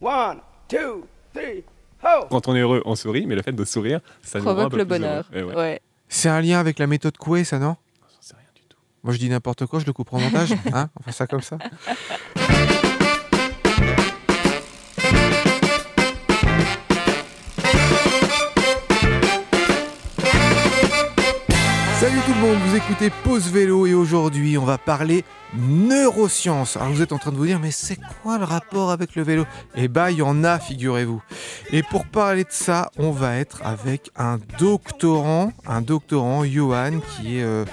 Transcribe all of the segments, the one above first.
One, two, three, ho! Quand on est heureux, on sourit, mais le fait de sourire, ça nous rend un Provoque peu le plus bonheur. heureux. Eh ouais. Ouais. C'est un lien avec la méthode Coué, ça, non? J'en sais rien du tout. Moi, je dis n'importe quoi, je le coupe en montage. Hein? On fait ça comme ça. Vous écoutez Pause Vélo et aujourd'hui on va parler neurosciences. Alors vous êtes en train de vous dire mais c'est quoi le rapport avec le vélo? Eh bah il y en a figurez-vous. Et pour parler de ça, on va être avec un doctorant, un doctorant Johan qui est euh,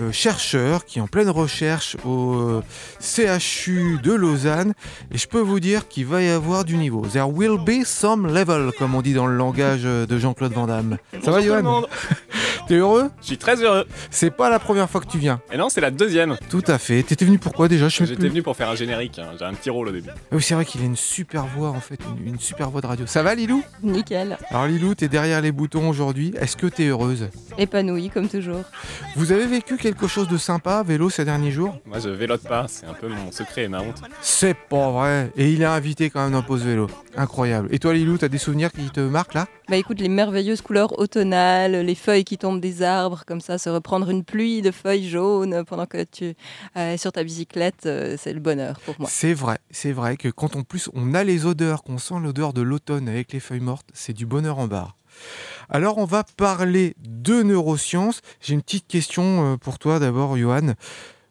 euh, chercheur, qui est en pleine recherche au euh, CHU de Lausanne. Et je peux vous dire qu'il va y avoir du niveau. There will be some level, comme on dit dans le langage euh, de Jean-Claude Van Damme. Ça va Johan. T'es heureux? Je suis très heureux. C'est pas la première fois que tu viens. Et non, c'est la deuxième. Tout à fait. T'étais venu pourquoi déjà? J'étais plus. venu pour faire un générique. hein. J'ai un petit rôle au début. Ah Oui, c'est vrai qu'il a une super voix en fait, une, une super voix de radio. Ça va Lilou? Nickel. Alors Lilou, t'es derrière les boutons aujourd'hui. Est-ce que t'es heureuse? Épanoui comme toujours. Vous avez vécu quelque chose de sympa à vélo ces derniers jours Moi, je vélote pas. C'est un peu mon secret et ma honte. C'est pas vrai. Et il est invité quand même dans Pause Vélo. Incroyable. Et toi Lilou, t'as des souvenirs qui te marquent là? Bah écoute, les merveilleuses couleurs automnales, les feuilles qui tombent des arbres, comme ça, se reprendre une pluie de feuilles jaunes pendant que tu euh, es sur ta bicyclette, euh, c'est le bonheur pour moi. C'est vrai, c'est vrai que quand en plus on a les odeurs, qu'on sent l'odeur de l'automne avec les feuilles mortes, c'est du bonheur en barre. Alors on va parler de neurosciences. J'ai une petite question euh, pour toi d'abord, Johan.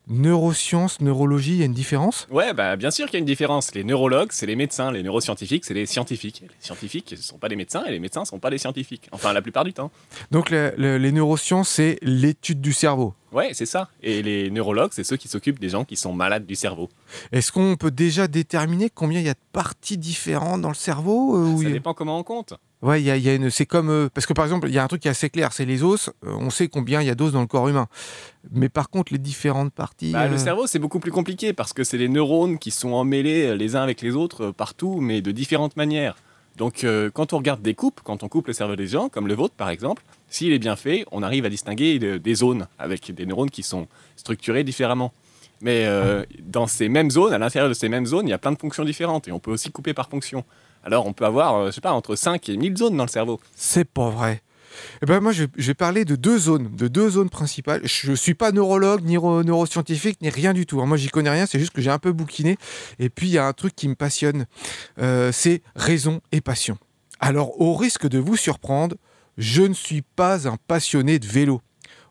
Neurosciences, neurologie, il y a une différence? Ouais, bah bien sûr qu'il y a une différence. Les neurologues, c'est les médecins. Les neuroscientifiques, c'est les scientifiques. Les scientifiques, ce ne sont pas des médecins et les médecins ne sont pas des scientifiques. Enfin, la plupart du temps. Donc le- le- les neurosciences, c'est l'étude du cerveau. Ouais, c'est ça. Et les neurologues, c'est ceux qui s'occupent des gens qui sont malades du cerveau. Est-ce qu'on peut déjà déterminer combien il y a de parties différentes dans le cerveau euh, Ça il dépend comment on compte. Ouais, il y a, il y a une, c'est comme euh, parce que par exemple, il y a un truc qui est assez clair, c'est les os. Euh, on sait combien il y a d'os dans le corps humain, mais par contre, les différentes parties. Bah, Le cerveau, c'est beaucoup plus compliqué parce que c'est les neurones qui sont emmêlés les uns avec les autres partout, mais de différentes manières. Donc, euh, quand on regarde des coupes, quand on coupe le cerveau des gens, comme le vôtre par exemple, s'il est bien fait, on arrive à distinguer de- des zones avec des neurones qui sont structurés différemment. Mais euh, dans ces mêmes zones, à l'intérieur de ces mêmes zones, il y a plein de fonctions différentes et on peut aussi couper par fonction. Alors, on peut avoir, euh, je sais pas, entre 5 et 1000 zones dans le cerveau. C'est pas vrai. Eh ben moi, je, vais parler de deux zones, de deux zones principales. Je ne suis pas neurologue, ni neuro- neuroscientifique, ni rien du tout. hein. Moi, j'y connais rien, c'est juste que j'ai un peu bouquiné. Et puis, il y a un truc qui me passionne, euh, c'est raison et passion. Alors, au risque de vous surprendre, je ne suis pas un passionné de vélo.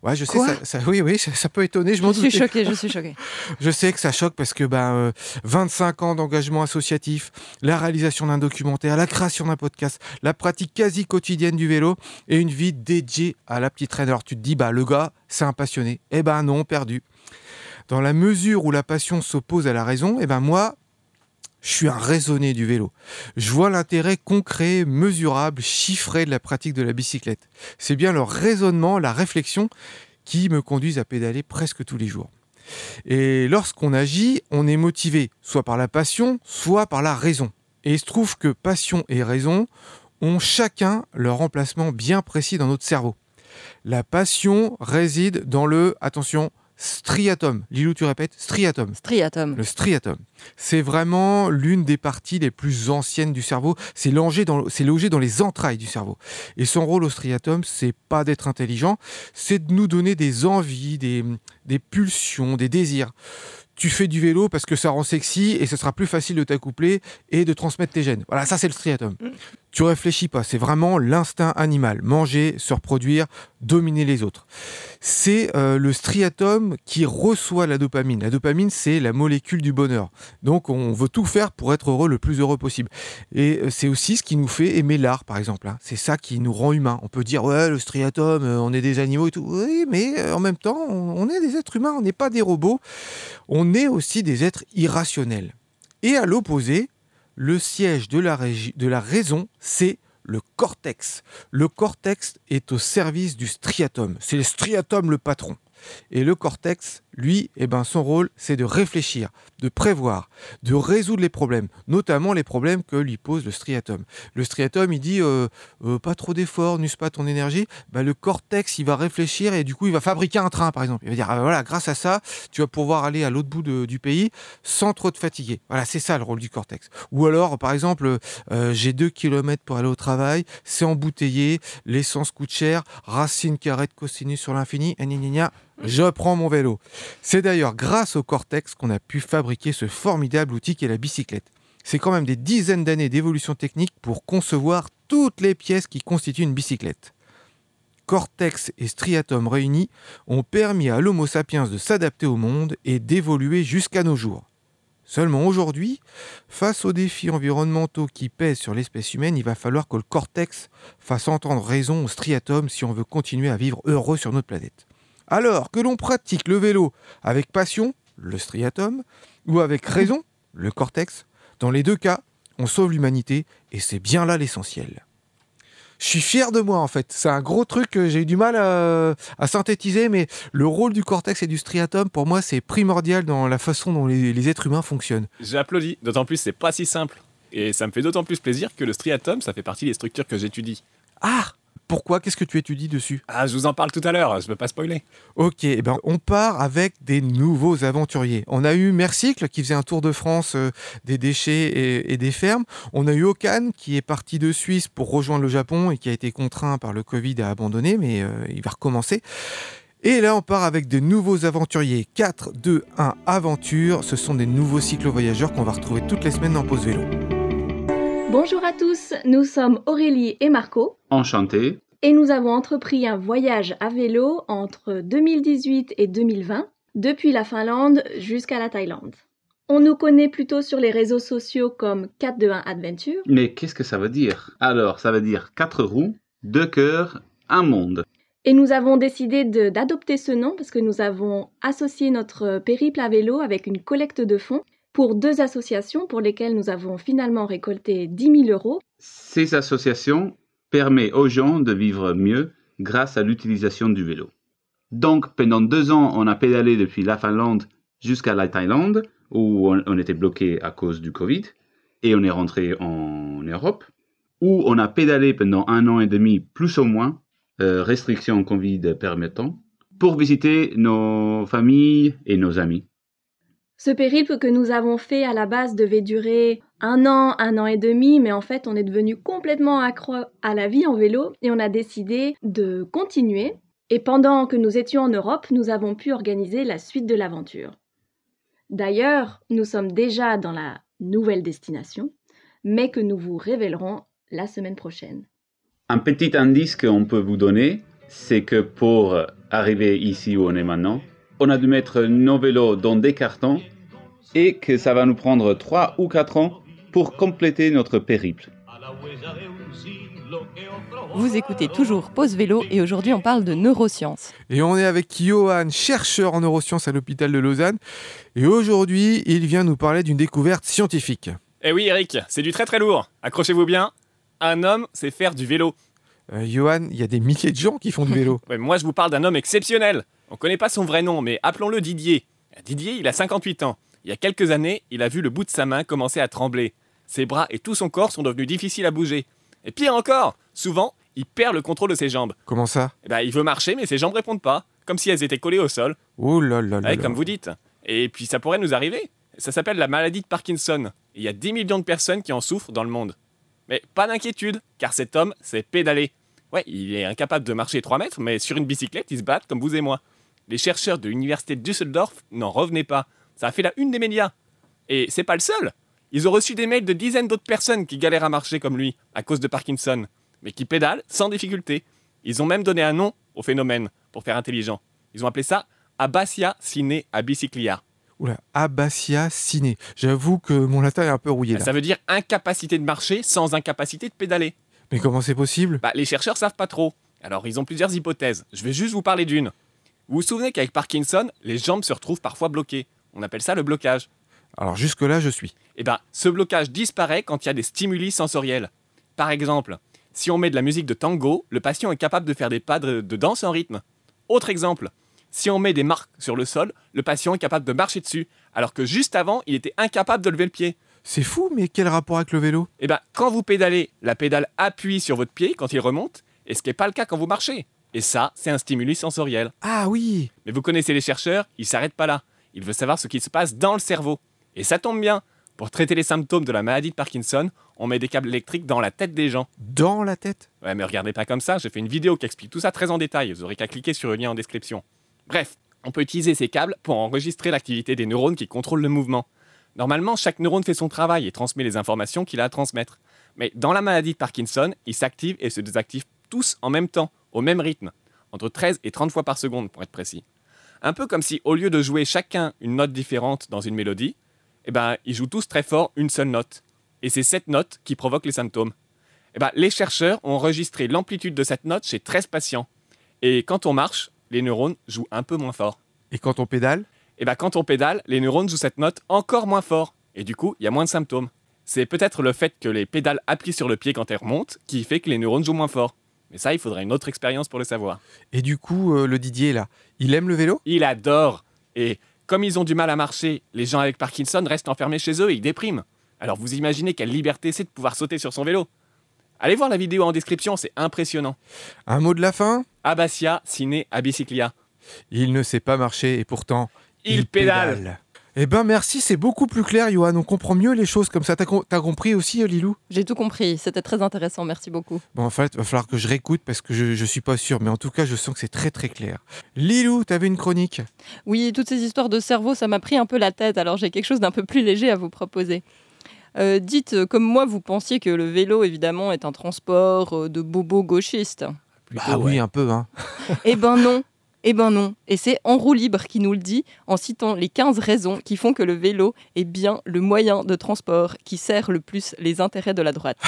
Ouais, je sais, ça, ça- oui, oui, ça, ça peut étonner, je suis doutais. choquée, je suis choquée. Je sais que ça choque parce que ben, euh, 25 ans d'engagement associatif, la réalisation d'un documentaire, la création d'un podcast, la pratique quasi quotidienne du vélo et une vie dédiée à la petite traîne. Alors tu te dis, bah, le gars, c'est un passionné. Eh ben non, perdu. Dans la mesure où la passion s'oppose à la raison, eh ben moi, je suis un raisonné du vélo. Je vois l'intérêt concret, mesurable, chiffré de la pratique de la bicyclette. C'est bien le raisonnement, la réflexion qui me conduisent à pédaler presque tous les jours. Et lorsqu'on agit, on est motivé soit par la passion, soit par la raison. Et il se trouve que passion et raison ont chacun leur emplacement bien précis dans notre cerveau. La passion réside dans le, attention, striatum. Lilou, tu répètes, striatum. Striatum. Le striatum. C'est vraiment l'une des parties les plus anciennes du cerveau. C'est logé, dans, c'est logé dans les entrailles du cerveau. Et son rôle au striatum, c'est pas d'être intelligent, c'est de nous donner des envies, des, des pulsions, des désirs. Tu fais du vélo parce que ça rend sexy et ce sera plus facile de t'accoupler et de transmettre tes gènes. Voilà, ça c'est le striatum. Tu réfléchis pas, c'est vraiment l'instinct animal. Manger, se reproduire, dominer les autres. C'est euh, le striatum qui reçoit la dopamine. La dopamine, c'est la molécule du bonheur. Donc on veut tout faire pour être heureux le plus heureux possible. Et euh, c'est aussi ce qui nous fait aimer l'art, par exemple. hein. C'est ça qui nous rend humains. On peut dire, ouais, le striatum, euh, on est des animaux et tout. Oui, mais en même temps, on, est des êtres humains, on n'est pas des robots. On est aussi des êtres irrationnels. Et à l'opposé, le siège de la raison, c'est le cortex. Le cortex est au service du striatum. C'est le striatum le patron. Et le cortex, Lui, eh ben, son rôle, c'est de réfléchir, de prévoir, de résoudre les problèmes, notamment les problèmes que lui pose le striatum. Le striatum, il dit euh, euh, pas trop d'efforts, n'use pas ton énergie. Bah, le cortex, il va réfléchir et du coup, il va fabriquer un train, par exemple. Il va dire ah, voilà, grâce à ça, tu vas pouvoir aller à l'autre bout du pays sans trop te fatiguer. Voilà, c'est ça le rôle du cortex. Ou alors, par exemple, euh, j'ai deux kilomètres pour aller au travail, c'est embouteillé, l'essence coûte cher, racine carrée de cosinus sur l'infini, gna, je prends mon vélo. C'est d'ailleurs grâce au cortex qu'on a pu fabriquer ce formidable outil qu'est la bicyclette. C'est quand même des dizaines d'années d'évolution technique pour concevoir toutes les pièces qui constituent une bicyclette. Cortex et striatum réunis ont permis à l'Homo sapiens de s'adapter au monde et d'évoluer jusqu'à nos jours. Seulement aujourd'hui, face aux défis environnementaux qui pèsent sur l'espèce humaine, il va falloir que le cortex fasse entendre raison au striatum si on veut continuer à vivre heureux sur notre planète. Alors que l'on pratique le vélo avec passion, le striatum, ou avec raison, le cortex, dans les deux cas, on sauve l'humanité et c'est bien là l'essentiel. Je suis fier de moi en fait. C'est un gros truc que j'ai eu du mal à, à synthétiser, mais le rôle du cortex et du striatum, pour moi, c'est primordial dans la façon dont les, les êtres humains fonctionnent. J'applaudis, d'autant plus c'est pas si simple. Et ça me fait d'autant plus plaisir que le striatum, ça fait partie des structures que j'étudie. Ah Pourquoi? Qu'est-ce que tu étudies dessus? Ah, je vous en parle tout à l'heure, je veux pas spoiler. Ok, eh ben, on part avec des nouveaux aventuriers. On a eu Mercycle qui faisait un tour de France euh, des déchets et, et des fermes. On a eu Okan qui est parti de Suisse pour rejoindre le Japon et qui a été contraint par le Covid à abandonner, mais euh, il va recommencer. Et là, on part avec de nouveaux aventuriers. 4, 2, 1, aventure. Ce sont des nouveaux cyclo-voyageurs qu'on va retrouver toutes les semaines dans Pause Vélo. Bonjour à tous, nous sommes Aurélie et Marco Enchanté. et nous avons entrepris un voyage à vélo entre 2018 et 2020 depuis la Finlande jusqu'à la Thaïlande. On nous connaît plutôt sur les réseaux sociaux comme 421 Adventure Mais qu'est-ce que ça veut dire? Alors, ça veut dire quatre roues, deux cœurs, un monde. et nous avons décidé d'adopter ce nom parce que nous avons associé notre périple à vélo avec une collecte de fonds pour deux associations pour lesquelles nous avons finalement récolté 10 000 euros Ces associations permettent aux gens de vivre mieux grâce à l'utilisation du vélo. Donc, pendant deux ans, on a pédalé depuis la Finlande jusqu'à la Thaïlande, où on, était bloqué à cause du Covid, et on est rentré en Europe, où on a pédalé pendant un an et demi, plus ou moins, euh, restrictions Covid permettant, pour visiter nos familles et nos amis. Ce périple que nous avons fait à la base devait durer un an, un an et demi, mais en fait on est devenu complètement accro à la vie en vélo et on a décidé de continuer. Et pendant que nous étions en Europe, nous avons pu organiser la suite de l'aventure. D'ailleurs, nous sommes déjà dans la nouvelle destination, mais que nous vous révélerons la semaine prochaine. Un petit indice qu'on peut vous donner, c'est que pour arriver ici où on est maintenant, on a dû mettre nos vélos dans des cartons et que ça va nous prendre 3 ou 4 ans pour compléter notre périple. Vous écoutez toujours Pause Vélo et aujourd'hui on parle de neurosciences. Et on est avec Johan, chercheur en neurosciences à l'hôpital de Lausanne. Et aujourd'hui, il vient nous parler d'une découverte scientifique. Eh oui, Eric, c'est du très très lourd. Accrochez-vous bien. Un homme, c'est faire du vélo. Euh, Johan, il y a des milliers de gens qui font du vélo. Ouais, moi, je vous parle d'un homme exceptionnel. On connaît pas son vrai nom, mais appelons-le Didier. Didier, il a 58 ans. Il y a quelques années, il a vu le bout de sa main commencer à trembler. Ses bras et tout son corps sont devenus difficiles à bouger. Et pire encore, souvent, il perd le contrôle de ses jambes. Comment ça? Eh ben, il veut marcher, mais ses jambes répondent pas, comme si elles étaient collées au sol. Oh là là là Ouais, là. comme vous dites. Et puis ça pourrait nous arriver. Ça s'appelle la maladie de Parkinson. Et Il y a 10 millions de personnes qui en souffrent dans le monde. Mais pas d'inquiétude, car cet homme sait pédaler. Ouais, il est incapable de marcher 3 mètres, mais sur une bicyclette, il se bat comme vous et moi. Les chercheurs de l'université de Düsseldorf n'en revenaient pas. Ça a fait la une des médias. Et c'est pas le seul. Ils ont reçu des mails de dizaines d'autres personnes qui galèrent à marcher comme lui, à cause de Parkinson, mais qui pédalent sans difficulté. Ils ont même donné un nom au phénomène, pour faire intelligent. Ils ont appelé ça Abasia Ciné Abiciclia. Oula, abacia ciné. J'avoue que mon latin est un peu rouillé là. Ça veut dire incapacité de marcher sans incapacité de pédaler. Mais comment c'est possible? Bah, les chercheurs savent pas trop. Alors, ils ont plusieurs hypothèses. Je vais juste vous parler d'une. Vous vous souvenez qu'avec Parkinson, les jambes se retrouvent parfois bloquées. On appelle ça le blocage. Alors jusque-là, je suis. Eh ben, ce blocage disparaît quand il y a des stimuli sensoriels. Par exemple, si on met de la musique de tango, le patient est capable de faire des pas de, de danse en rythme. Autre exemple, si on met des marques sur le sol, le patient est capable de marcher dessus, alors que juste avant, il était incapable de lever le pied. C'est fou, mais quel rapport avec le vélo? Eh bien, quand vous pédalez, la pédale appuie sur votre pied quand il remonte, et ce qui n'est pas le cas quand vous marchez. Et ça, c'est un stimulus sensoriel. Ah oui Mais vous connaissez les chercheurs, ils s'arrêtent pas là. Ils veulent savoir ce qui se passe dans le cerveau. Et ça tombe bien. Pour traiter les symptômes de la maladie de Parkinson, on met des câbles électriques dans la tête des gens. Dans la tête? Ouais, mais regardez pas comme ça, j'ai fait une vidéo qui explique tout ça très en détail, vous aurez qu'à cliquer sur le lien en description. Bref, on peut utiliser ces câbles pour enregistrer l'activité des neurones qui contrôlent le mouvement. Normalement, chaque neurone fait son travail et transmet les informations qu'il a à transmettre. Mais dans la maladie de Parkinson, ils s'activent et se désactivent tous en même temps, au même rythme, entre 13 et 30 fois par seconde pour être précis. Un peu comme si au lieu de jouer chacun une note différente dans une mélodie, eh ben, ils jouent tous très fort une seule note. Et c'est cette note qui provoque les symptômes. Eh ben, les chercheurs ont enregistré l'amplitude de cette note chez 13 patients. Et quand on marche, les neurones jouent un peu moins fort. Et quand on pédale? Et ben, quand on pédale, les neurones jouent cette note encore moins fort. Et du coup, il y a moins de symptômes. C'est peut-être le fait que les pédales appuient sur le pied quand elles remontent qui fait que les neurones jouent moins fort. Mais ça, il faudrait une autre expérience pour le savoir. Et du coup, euh, le Didier, là, il aime le vélo? Il adore. Et comme ils ont du mal à marcher, les gens avec Parkinson restent enfermés chez eux et ils dépriment. Alors vous imaginez quelle liberté c'est de pouvoir sauter sur son vélo. Allez voir la vidéo en description, c'est impressionnant. Un mot de la fin? Abacia, ciné, abiciclia. Il ne sait pas marcher et pourtant... Il pédale. Eh ben merci, c'est beaucoup plus clair, Johan. On comprend mieux les choses comme ça. T'as com- t'as compris aussi, euh, Lilou? J'ai tout compris, c'était très intéressant, merci beaucoup. Bon, en fait, il va falloir que je réécoute parce que je, je suis pas sûr. Mais en tout cas, je sens que c'est très très clair. Lilou, t'avais une chronique? Oui, toutes ces histoires de cerveau, ça m'a pris un peu la tête, alors j'ai quelque chose d'un peu plus léger à vous proposer. Euh, dites, euh, comme moi, vous pensiez que le vélo, évidemment, est un transport euh, de bobos gauchistes. Bah oui, un peu, hein. Eh ben non Eh ben non Et c'est En roue libre qui nous le dit en citant les 15 raisons qui font que le vélo est bien le moyen de transport qui sert le plus les intérêts de la droite.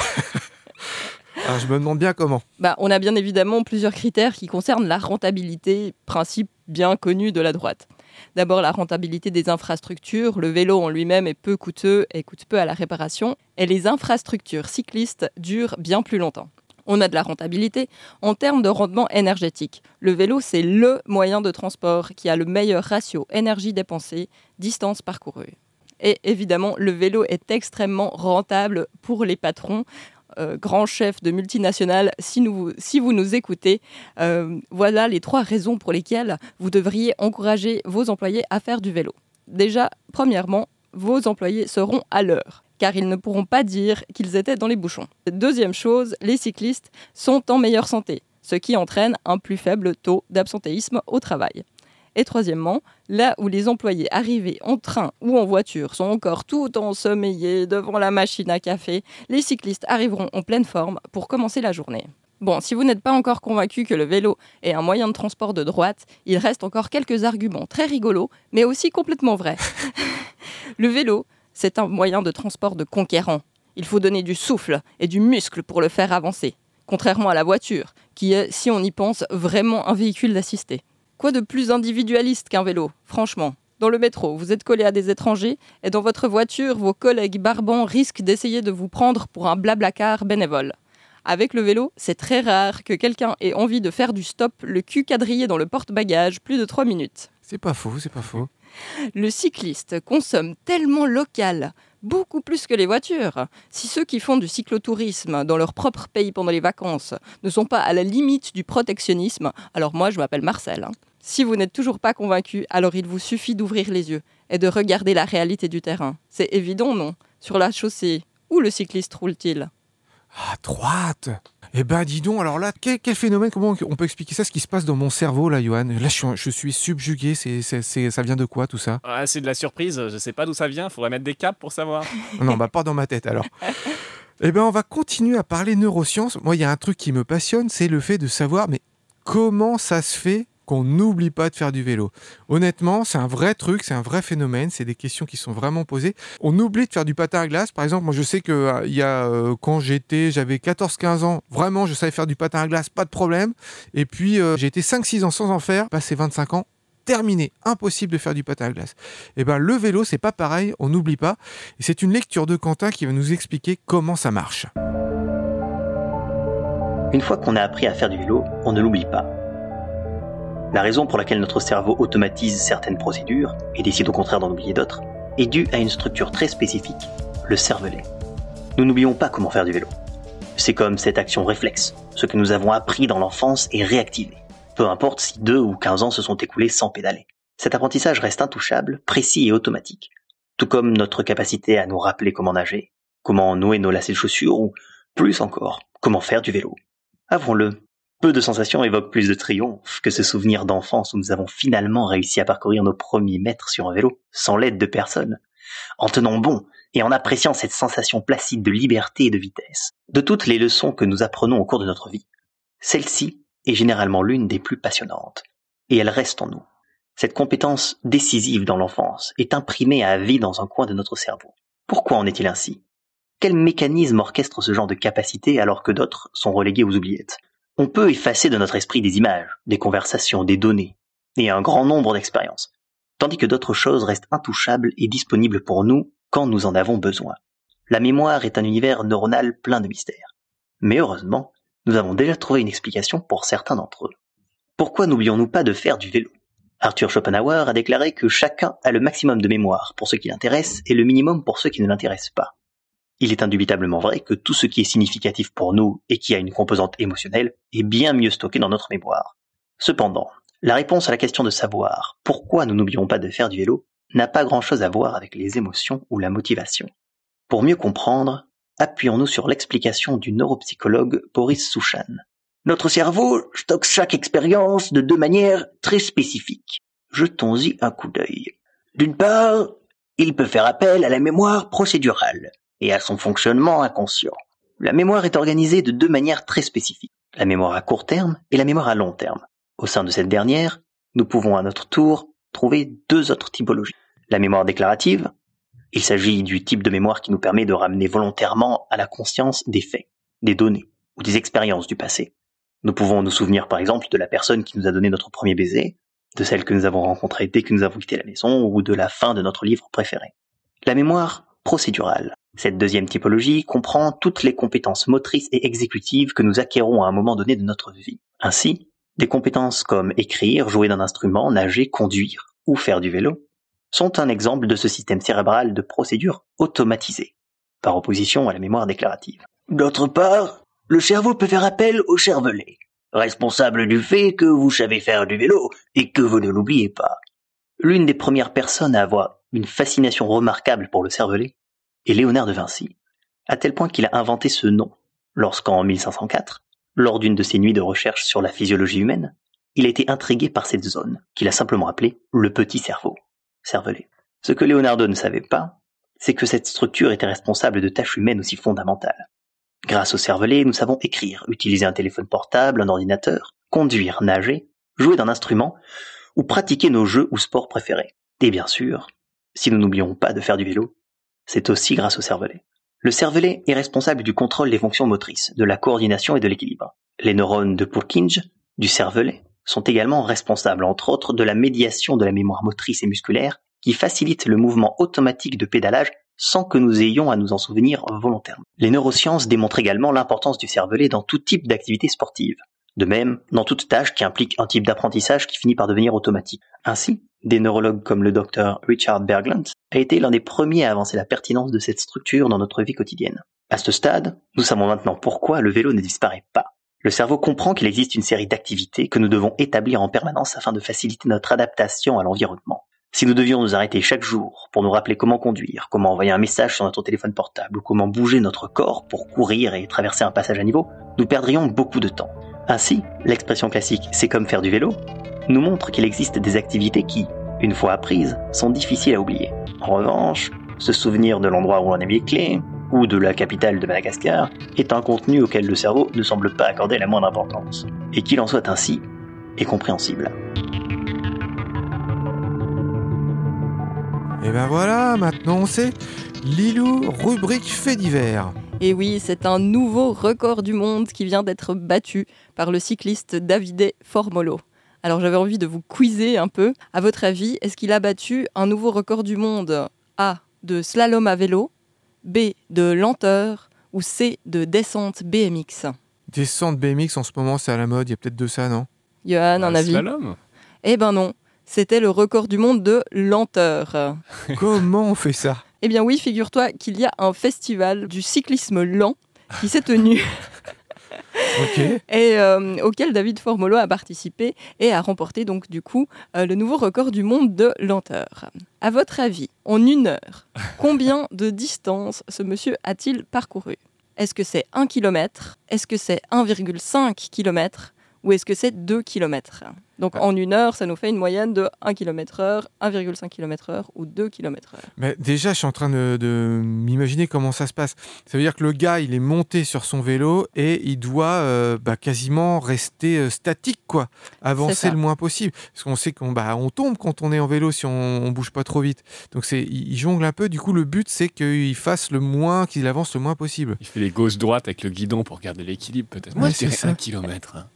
Alors, je me demande bien comment. Bah, on a bien évidemment plusieurs critères qui concernent la rentabilité, principe bien connu de la droite. D'abord la rentabilité des infrastructures, le vélo en lui-même est peu coûteux et coûte peu à la réparation, et les infrastructures cyclistes durent bien plus longtemps. On a de la rentabilité en termes de rendement énergétique. Le vélo, c'est le moyen de transport qui a le meilleur ratio énergie dépensée, distance parcourue. Et évidemment, le vélo est extrêmement rentable pour les patrons euh, grand chef de multinationales, si vous nous écoutez, euh, voilà les trois raisons pour lesquelles vous devriez encourager vos employés à faire du vélo. Déjà, premièrement, vos employés seront à l'heure, car ils ne pourront pas dire qu'ils étaient dans les bouchons. Deuxième chose, les cyclistes sont en meilleure santé, ce qui entraîne un plus faible taux d'absentéisme au travail. Et troisièmement, là où les employés arrivés en train ou en voiture sont encore tout ensommeillés devant la machine à café, les cyclistes arriveront en pleine forme pour commencer la journée. Bon, si vous n'êtes pas encore convaincu que le vélo est un moyen de transport de droite, il reste encore quelques arguments très rigolos, mais aussi complètement vrais. le vélo, c'est un moyen de transport de conquérant. Il faut donner du souffle et du muscle pour le faire avancer, contrairement à la voiture, qui est, si on y pense, vraiment un véhicule d'assisté. Quoi de plus individualiste qu'un vélo, franchement? Dans le métro, vous êtes collé à des étrangers, et dans votre voiture, vos collègues barbants risquent d'essayer de vous prendre pour un blablacar bénévole. Avec le vélo, c'est très rare que quelqu'un ait envie de faire du stop, le cul quadrillé dans le porte-bagages, plus de 3 minutes. C'est pas faux, c'est pas faux. Le cycliste consomme tellement local, beaucoup plus que les voitures. Si ceux qui font du cyclotourisme dans leur propre pays pendant les vacances ne sont pas à la limite du protectionnisme, alors moi je m'appelle Marcel. hein. Si vous n'êtes toujours pas convaincu, alors il vous suffit d'ouvrir les yeux et de regarder la réalité du terrain. C'est évident, non? Sur la chaussée, où le cycliste roule-t-il? À droite Eh ben dis donc, alors là, quel, quel phénomène, comment on peut expliquer ça, ce qui se passe dans mon cerveau là, Johan? Là, je suis, je suis subjugué, c'est, ça vient de quoi tout ça? Ah, c'est de la surprise, je sais pas d'où ça vient, faudrait mettre des câbles pour savoir. Non, bah pas dans ma tête alors. Eh ben on va continuer à parler neurosciences. Moi, il y a un truc qui me passionne, c'est le fait de savoir, mais comment ça se fait qu'on n'oublie pas de faire du vélo. Honnêtement, c'est un vrai truc, c'est un vrai phénomène, c'est des questions qui sont vraiment posées. On oublie de faire du patin à glace. Par exemple, moi je sais que euh, y a euh, quand j'étais, j'avais 14-15 ans, vraiment je savais faire du patin à glace, pas de problème. Et puis euh, j'ai été 5-6 ans sans en faire, passé 25 ans, terminé, impossible de faire du patin à glace. Et ben le vélo, c'est pas pareil, on n'oublie pas. Et c'est une lecture de Quentin qui va nous expliquer comment ça marche. Une fois qu'on a appris à faire du vélo, on ne l'oublie pas. La raison pour laquelle notre cerveau automatise certaines procédures et décide au contraire d'en oublier d'autres est due à une structure très spécifique, le cervelet. Nous n'oublions pas comment faire du vélo. C'est comme cette action réflexe. Ce que nous avons appris dans l'enfance est réactivé. Peu importe si deux ou quinze ans se sont écoulés sans pédaler. Cet apprentissage reste intouchable, précis et automatique. Tout comme notre capacité à nous rappeler comment nager, comment nouer nos lacets de chaussures ou, plus encore, comment faire du vélo. Avouons-le, peu de sensations évoquent plus de triomphe que ce souvenir d'enfance où nous avons finalement réussi à parcourir nos premiers mètres sur un vélo, sans l'aide de personne, en tenant bon et en appréciant cette sensation placide de liberté et de vitesse. De toutes les leçons que nous apprenons au cours de notre vie, celle-ci est généralement l'une des plus passionnantes, et elle reste en nous. Cette compétence décisive dans l'enfance est imprimée à vie dans un coin de notre cerveau. Pourquoi en est-il ainsi? Quel mécanisme orchestre ce genre de capacité alors que d'autres sont relégués aux oubliettes? On peut effacer de notre esprit des images, des conversations, des données, et un grand nombre d'expériences, tandis que d'autres choses restent intouchables et disponibles pour nous quand nous en avons besoin. La mémoire est un univers neuronal plein de mystères. Mais heureusement, nous avons déjà trouvé une explication pour certains d'entre eux. Pourquoi n'oublions-nous pas de faire du vélo? Arthur Schopenhauer a déclaré que chacun a le maximum de mémoire pour ce qui l'intéresse et le minimum pour ceux qui ne l'intéressent pas. Il est indubitablement vrai que tout ce qui est significatif pour nous et qui a une composante émotionnelle est bien mieux stocké dans notre mémoire. Cependant, la réponse à la question de savoir pourquoi nous n'oublions pas de faire du vélo n'a pas grand-chose à voir avec les émotions ou la motivation. Pour mieux comprendre, appuyons-nous sur l'explication du neuropsychologue Boris Souchan. Notre cerveau stocke chaque expérience de deux manières très spécifiques. Jetons-y un coup d'œil. D'une part, il peut faire appel à la mémoire procédurale, et à son fonctionnement inconscient. La mémoire est organisée de deux manières très spécifiques, la mémoire à court terme et la mémoire à long terme. Au sein de cette dernière, nous pouvons à notre tour trouver deux autres typologies. La mémoire déclarative, il s'agit du type de mémoire qui nous permet de ramener volontairement à la conscience des faits, des données ou des expériences du passé. Nous pouvons nous souvenir par exemple de la personne qui nous a donné notre premier baiser, de celle que nous avons rencontrée dès que nous avons quitté la maison ou de la fin de notre livre préféré. La mémoire procédurale, cette deuxième typologie comprend toutes les compétences motrices et exécutives que nous acquérons à un moment donné de notre vie. Ainsi, des compétences comme écrire, jouer d'un instrument, nager, conduire ou faire du vélo sont un exemple de ce système cérébral de procédure automatisée, par opposition à la mémoire déclarative. D'autre part, le cerveau peut faire appel au cervelet, responsable du fait que vous savez faire du vélo et que vous ne l'oubliez pas. L'une des premières personnes à avoir une fascination remarquable pour le cervelet et Léonard de Vinci, à tel point qu'il a inventé ce nom lorsqu'en 1504, lors d'une de ses nuits de recherche sur la physiologie humaine, il a été intrigué par cette zone qu'il a simplement appelée le petit cerveau, cervelet. Ce que Leonardo ne savait pas, c'est que cette structure était responsable de tâches humaines aussi fondamentales. Grâce au cervelet, nous savons écrire, utiliser un téléphone portable, un ordinateur, conduire, nager, jouer d'un instrument ou pratiquer nos jeux ou sports préférés. Et bien sûr, si nous n'oublions pas de faire du vélo, c'est aussi grâce au cervelet. Le cervelet est responsable du contrôle des fonctions motrices, de la coordination et de l'équilibre. Les neurones de Purkinje, du cervelet, sont également responsables, entre autres, de la médiation de la mémoire motrice et musculaire, qui facilite le mouvement automatique de pédalage sans que nous ayons à nous en souvenir volontairement. Les neurosciences démontrent également l'importance du cervelet dans tout type d'activité sportive. De même, dans toute tâche qui implique un type d'apprentissage qui finit par devenir automatique. Ainsi, des neurologues comme le docteur Richard Berglund a été l'un des premiers à avancer la pertinence de cette structure dans notre vie quotidienne. À ce stade, nous savons maintenant pourquoi le vélo ne disparaît pas. Le cerveau comprend qu'il existe une série d'activités que nous devons établir en permanence afin de faciliter notre adaptation à l'environnement. Si nous devions nous arrêter chaque jour pour nous rappeler comment conduire, comment envoyer un message sur notre téléphone portable ou comment bouger notre corps pour courir et traverser un passage à niveau, nous perdrions beaucoup de temps. Ainsi, l'expression classique c'est comme faire du vélo nous montre qu'il existe des activités qui, une fois apprises, sont difficiles à oublier. En revanche, se souvenir de l'endroit où on a mis les clés, ou de la capitale de Madagascar, est un contenu auquel le cerveau ne semble pas accorder la moindre importance. Et qu'il en soit ainsi, est compréhensible. Et ben voilà, maintenant on sait. Lilou, rubrique fait divers. Et oui, c'est un nouveau record du monde qui vient d'être battu par le cycliste Davide Formolo. Alors j'avais envie de vous quizer un peu. À votre avis, est-ce qu'il a battu un nouveau record du monde? A de slalom à vélo, B de lenteur. Ou C de descente BMX Descente BMX en ce moment c'est à la mode, il y a peut-être de ça, non? Johan, un Bah, avis? Slalom. Eh ben non, c'était le record du monde de lenteur. Comment on fait ça? Eh bien oui, figure-toi qu'il y a un festival du cyclisme lent qui s'est tenu Ok. et euh, auquel David Formolo a participé et a remporté donc du coup euh, le nouveau record du monde de lenteur. À votre avis, en une heure, combien de distance ce monsieur a-t-il parcouru? Est-ce que c'est 1 km Est-ce que c'est 1,5 km Ou est-ce que c'est 2 km Donc en une heure, ça nous fait une moyenne de 1 km heure, 1,5 km heure ou 2 km heure. Mais déjà, je suis en train de, de m'imaginer comment ça se passe. Ça veut dire que le gars, il est monté sur son vélo et il doit euh, bah, quasiment rester euh, statique, quoi. Avancer le moins possible. Parce qu'on sait qu'on bah, on tombe quand on est en vélo si on, on bouge pas trop vite. Donc c'est, il, il jongle un peu. Du coup, le but, c'est qu'il fasse le moins, qu'il avance le moins possible. Il fait les gauches-droites avec le guidon pour garder l'équilibre, peut-être. Moi, Ouais, c'est ça. un kilomètre. hein.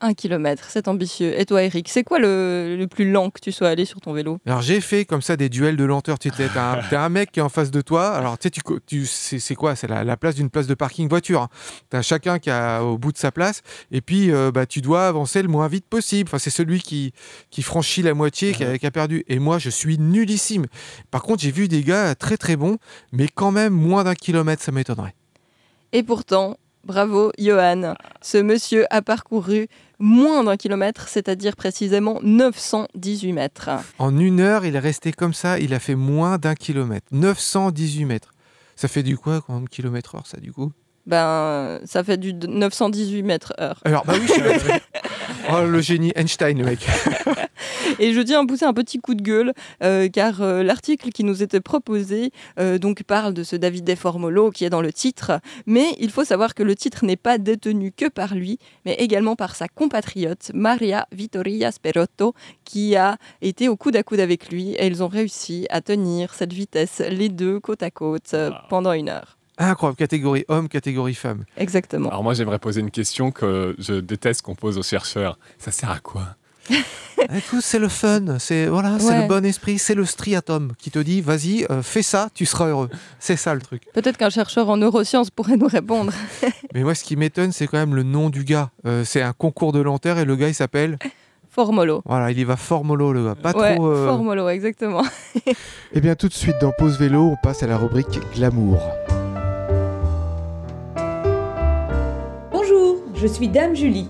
1 km, c'est ambitieux. Et toi, Eric, c'est quoi le, le plus lent que tu sois allé sur ton vélo? Alors j'ai fait comme ça des duels de lenteur. Tu sais, t'as un, un mec qui est en face de toi. Alors tu sais, tu, tu, c'est, quoi? C'est la, la place d'une place de parking voiture. hein. T'as chacun qui a au bout de sa place. Et puis euh, bah, tu dois avancer le moins vite possible. Enfin, c'est celui qui, qui franchit la moitié qui a, qui a perdu. Et moi, je suis nullissime. Par contre, j'ai vu des gars très très bons, mais quand même moins d'un kilomètre, ça m'étonnerait. Et pourtant, bravo Johan, ce monsieur a parcouru moins d'un kilomètre, c'est-à-dire précisément 918 mètres. En une heure, il est resté comme ça. Il a fait moins d'un kilomètre. 918 mètres. Ça fait du quoi, combien de kilomètres heure, ça, du coup? Ben, ça fait du 918 mètres heure. Alors, bah oui, je suis- Oh, le génie Einstein, le mec. Et je tiens à pousser un petit coup de gueule, euh, car euh, l'article qui nous était proposé euh, donc parle de ce David Deformolo qui est dans le titre, mais il faut savoir que le titre n'est pas détenu que par lui, mais également par sa compatriote Maria Vittoria Sperotto, qui a été au coude à coude avec lui, et ils ont réussi à tenir cette vitesse, les deux côte à côte, euh, Wow. pendant une heure. Incroyable, catégorie homme, catégorie femme. Exactement. Alors moi, j'aimerais poser une question que je déteste qu'on pose aux chercheurs. Ça sert à quoi? Écoute, c'est le fun, c'est voilà, c'est le bon esprit, c'est le striatum qui te dit vas-y, euh, fais ça, tu seras heureux. C'est ça le truc. Peut-être qu'un chercheur en neurosciences pourrait nous répondre. Mais moi, ce qui m'étonne, c'est quand même le nom du gars. Euh, c'est un concours de lenteur et le gars, il s'appelle. Formolo. Voilà, il y va fort mollo, le gars. Pas ouais, trop. euh, Formolo, exactement. Et bien tout de suite dans Pause Vélo, on passe à la rubrique Glamour. Je suis Dame Julie.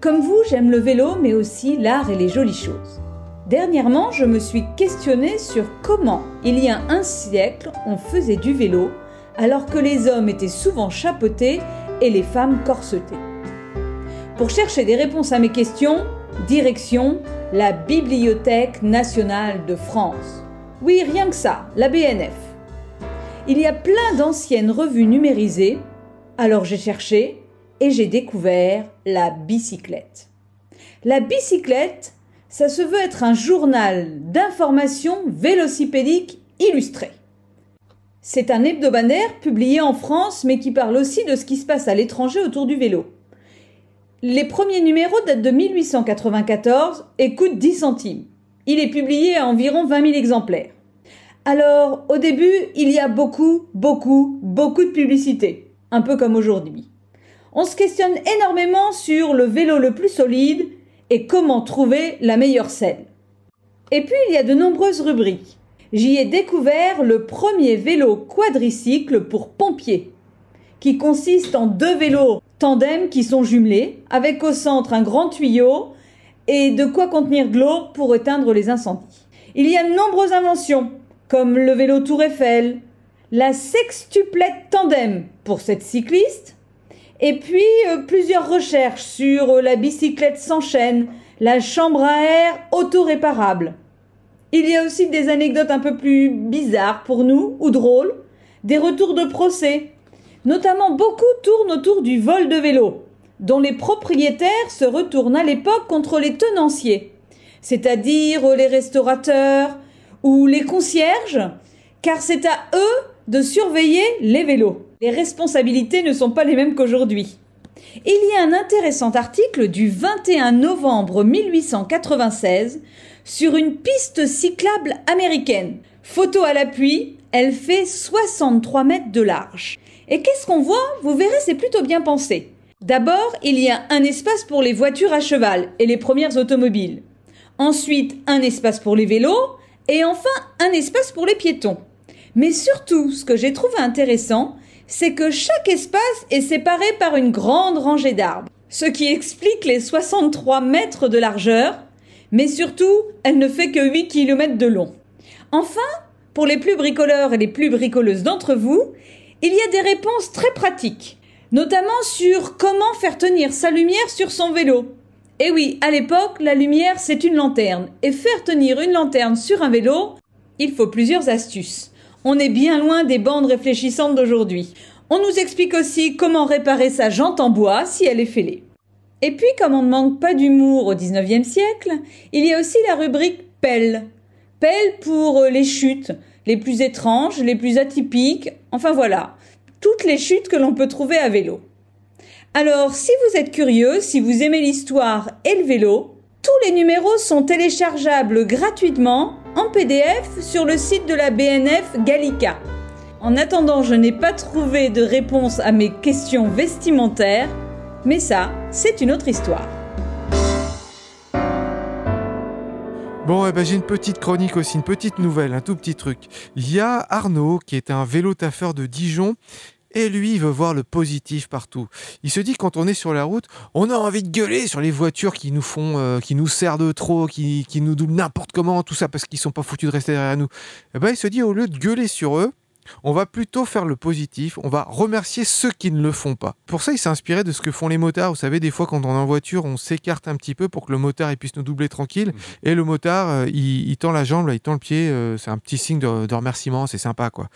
Comme vous, j'aime le vélo, mais aussi l'art et les jolies choses. Dernièrement, je me suis questionnée sur comment, il y a un siècle, on faisait du vélo, alors que les hommes étaient souvent chapeautés et les femmes corsetées. Pour chercher des réponses à mes questions, direction la Bibliothèque nationale de France. Oui, rien que ça, la BNF. Il y a plein d'anciennes revues numérisées, alors j'ai cherché et j'ai découvert la bicyclette. La bicyclette, ça se veut être un journal d'information vélocipédique illustré. C'est un hebdomadaire publié en France mais qui parle aussi de ce qui se passe à l'étranger autour du vélo. Les premiers numéros datent de 1894 et coûtent 10 centimes. Il est publié à environ 20 000 exemplaires. Alors, au début, il y a beaucoup, beaucoup, beaucoup de publicité, un peu comme aujourd'hui. On se questionne énormément sur le vélo le plus solide et comment trouver la meilleure selle. Et puis, il y a de nombreuses rubriques. J'y ai découvert le premier vélo quadricycle pour pompiers, qui consiste en deux vélos tandem qui sont jumelés, avec au centre un grand tuyau et de quoi contenir de l'eau pour éteindre les incendies. Il y a de nombreuses inventions, comme le vélo Tour Eiffel, la sextuplette tandem pour cette cycliste, et puis euh, plusieurs recherches sur euh, la bicyclette sans chaîne, la chambre à air auto-réparable. Il y a aussi des anecdotes un peu plus bizarres pour nous, ou drôles, des retours de procès. Notamment beaucoup tournent autour du vol de vélo, dont les propriétaires se retournent à l'époque contre les tenanciers, c'est-à-dire euh, les restaurateurs ou les concierges, car c'est à eux de surveiller les vélos. Responsabilités ne sont pas les mêmes qu'aujourd'hui. Il y a un intéressant article du 21 novembre 1896 sur une piste cyclable américaine. Photo à l'appui, elle fait 63 mètres de large. Et qu'est-ce qu'on voit? Vous verrez, c'est plutôt bien pensé. D'abord, il y a un espace pour les voitures à cheval et les premières automobiles. ensuite un espace pour les vélos et enfin un espace pour les piétons. Mais surtout, ce que j'ai trouvé intéressant, c'est que chaque espace est séparé par une grande rangée d'arbres, ce qui explique les 63 mètres de largeur, mais surtout, elle ne fait que 8 km de long. Enfin, pour les plus bricoleurs et les plus bricoleuses d'entre vous, il y a des réponses très pratiques, notamment sur comment faire tenir sa lumière sur son vélo. Et oui, à l'époque, la lumière, c'est une lanterne, et faire tenir une lanterne sur un vélo, il faut plusieurs astuces. On est bien loin des bandes réfléchissantes d'aujourd'hui. On nous explique aussi comment réparer sa jante en bois si elle est fêlée. Et puis, comme on ne manque pas d'humour au 19e siècle, il y a aussi la rubrique pelle. Pelle pour euh, les chutes, les plus étranges, les plus atypiques, enfin voilà, toutes les chutes que l'on peut trouver à vélo. Alors, si vous êtes curieux, si vous aimez l'histoire et le vélo, tous les numéros sont téléchargeables gratuitement en PDF sur le site de la BNF Gallica. En attendant, je n'ai pas trouvé de réponse à mes questions vestimentaires, mais ça, c'est une autre histoire. Bon, eh ben, j'ai une petite chronique aussi, une petite nouvelle, un tout petit truc. Il y a Arnaud, qui est un vélo taffeur de Dijon, et lui, il veut voir le positif partout. Il se dit quand on est sur la route, on a envie de gueuler sur les voitures qui nous font, euh, qui nous serrent de trop, qui, qui nous doublent n'importe comment, tout ça parce qu'ils sont pas foutus de rester derrière nous. Eh ben, il se dit au lieu de gueuler sur eux, on va plutôt faire le positif, on va remercier ceux qui ne le font pas. Pour ça, il s'est inspiré de ce que font les motards. Vous savez, des fois, quand on est en voiture, on s'écarte un petit peu pour que le motard il puisse nous doubler tranquille. Mhm. Et le motard, euh, il, il tend la jambe, là, il tend le pied. euh, c'est un petit signe de, de remerciement, c'est sympa, quoi.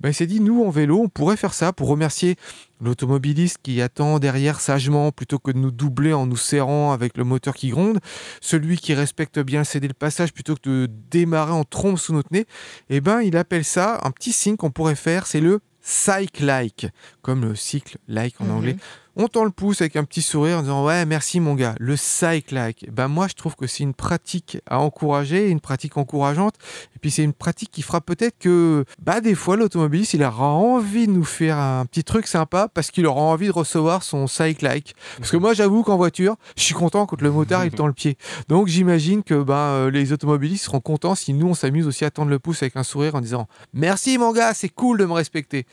Ben, il s'est dit, nous, en vélo, on pourrait faire ça pour remercier l'automobiliste qui attend derrière sagement plutôt que de nous doubler en nous serrant avec le moteur qui gronde, celui qui respecte bien le céder le passage plutôt que de démarrer en trombe sous notre nez, eh ben il appelle ça un petit signe qu'on pourrait faire, c'est le cycle-like, comme le cycle like en Mhm. anglais. On tend le pouce avec un petit sourire en disant ouais merci mon gars, le cycle-like. Ben moi je trouve que c'est une pratique à encourager, une pratique encourageante, et puis c'est une pratique qui fera peut-être que bah des fois l'automobiliste il aura envie de nous faire un petit truc sympa parce qu'il aura envie de recevoir son cycle-like. Parce que moi j'avoue qu'en voiture, je suis content quand le motard il tend le pied. Donc j'imagine que ben, euh, les automobilistes seront contents si nous on s'amuse aussi à tendre le pouce avec un sourire en disant merci mon gars, c'est cool de me respecter.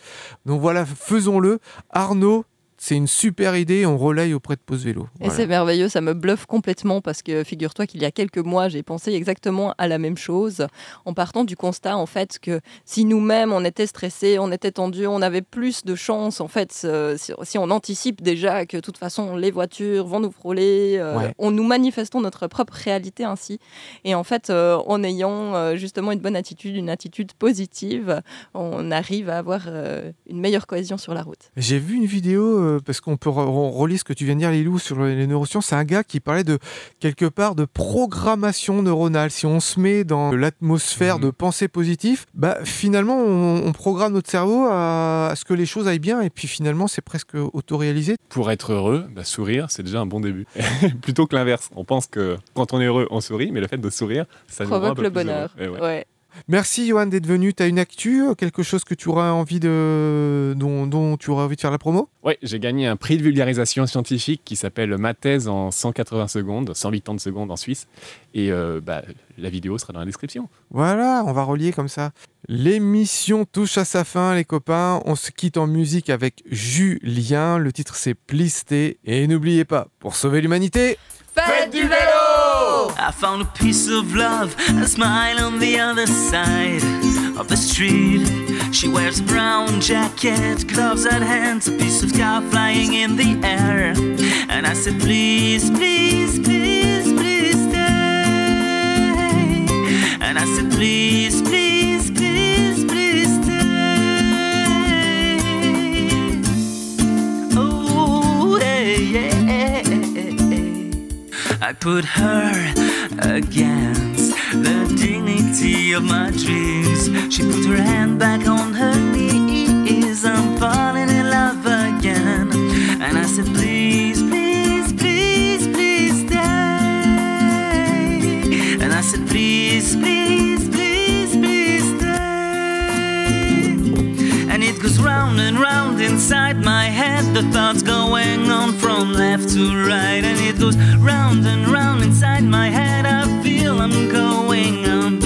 Donc voilà, faisons-le. Arnaud, c'est une super idée, on relaye auprès de Pause Vélo. Et c'est merveilleux, ça me bluffe complètement parce que figure-toi qu'il y a quelques mois, j'ai pensé exactement à la même chose en partant du constat en fait que si nous-mêmes on était stressés, on était tendus, on avait plus de chances en fait euh, si, si on anticipe déjà que de toute façon les voitures vont nous frôler, euh, Ouais. on nous manifestons notre propre réalité ainsi. Et en fait, euh, en ayant justement une bonne attitude, une attitude positive, on arrive à avoir une meilleure cohésion sur la route. J'ai vu une vidéo, parce qu'on peut on ce que tu viens de dire, Lilou, sur les neurosciences. C'est un gars qui parlait de quelque part de programmation neuronale. Si on se met dans l'atmosphère Mhm. de pensée positive, bah, finalement, on, on programme notre cerveau à, à ce que les choses aillent bien. Et puis finalement, c'est presque autoréalisé. Pour être heureux, bah, sourire, c'est déjà un bon début. Plutôt que l'inverse. On pense que quand on est heureux, on sourit, mais le fait de sourire, ça nous rend un Provoque peu le plus bonheur. heureux. Et ouais. Ouais. Merci, Johan, d'être venu. Tu as une actu, euh, quelque chose que tu auras envie de, dont, dont tu auras envie de faire la promo? Ouais, j'ai gagné un prix de vulgarisation scientifique qui s'appelle Ma thèse en 180 secondes, 180 secondes en Suisse. Et euh, bah, la vidéo sera dans la description. Voilà, on va relier comme ça. L'émission touche à sa fin, les copains. On se quitte en musique avec Julien. Le titre, c'est Plisté. Et n'oubliez pas, pour sauver l'humanité, Faites du vélo I found a piece of love, a smile on the other side of the street. She wears a brown jacket, gloves at hands, a piece of sky flying in the air. And I said, please, please, please, please stay. And I said, please, please, please, please stay. Oh, hey, yeah. I put her against the dignity of my dreams. She put her hand back on her knees. I'm falling in love again. And I said, please, please, please, please stay. And I said, please, please, please, please stay. And it goes round and round inside my head. The thoughts going on from left to right. And it goes round and round I'm going on.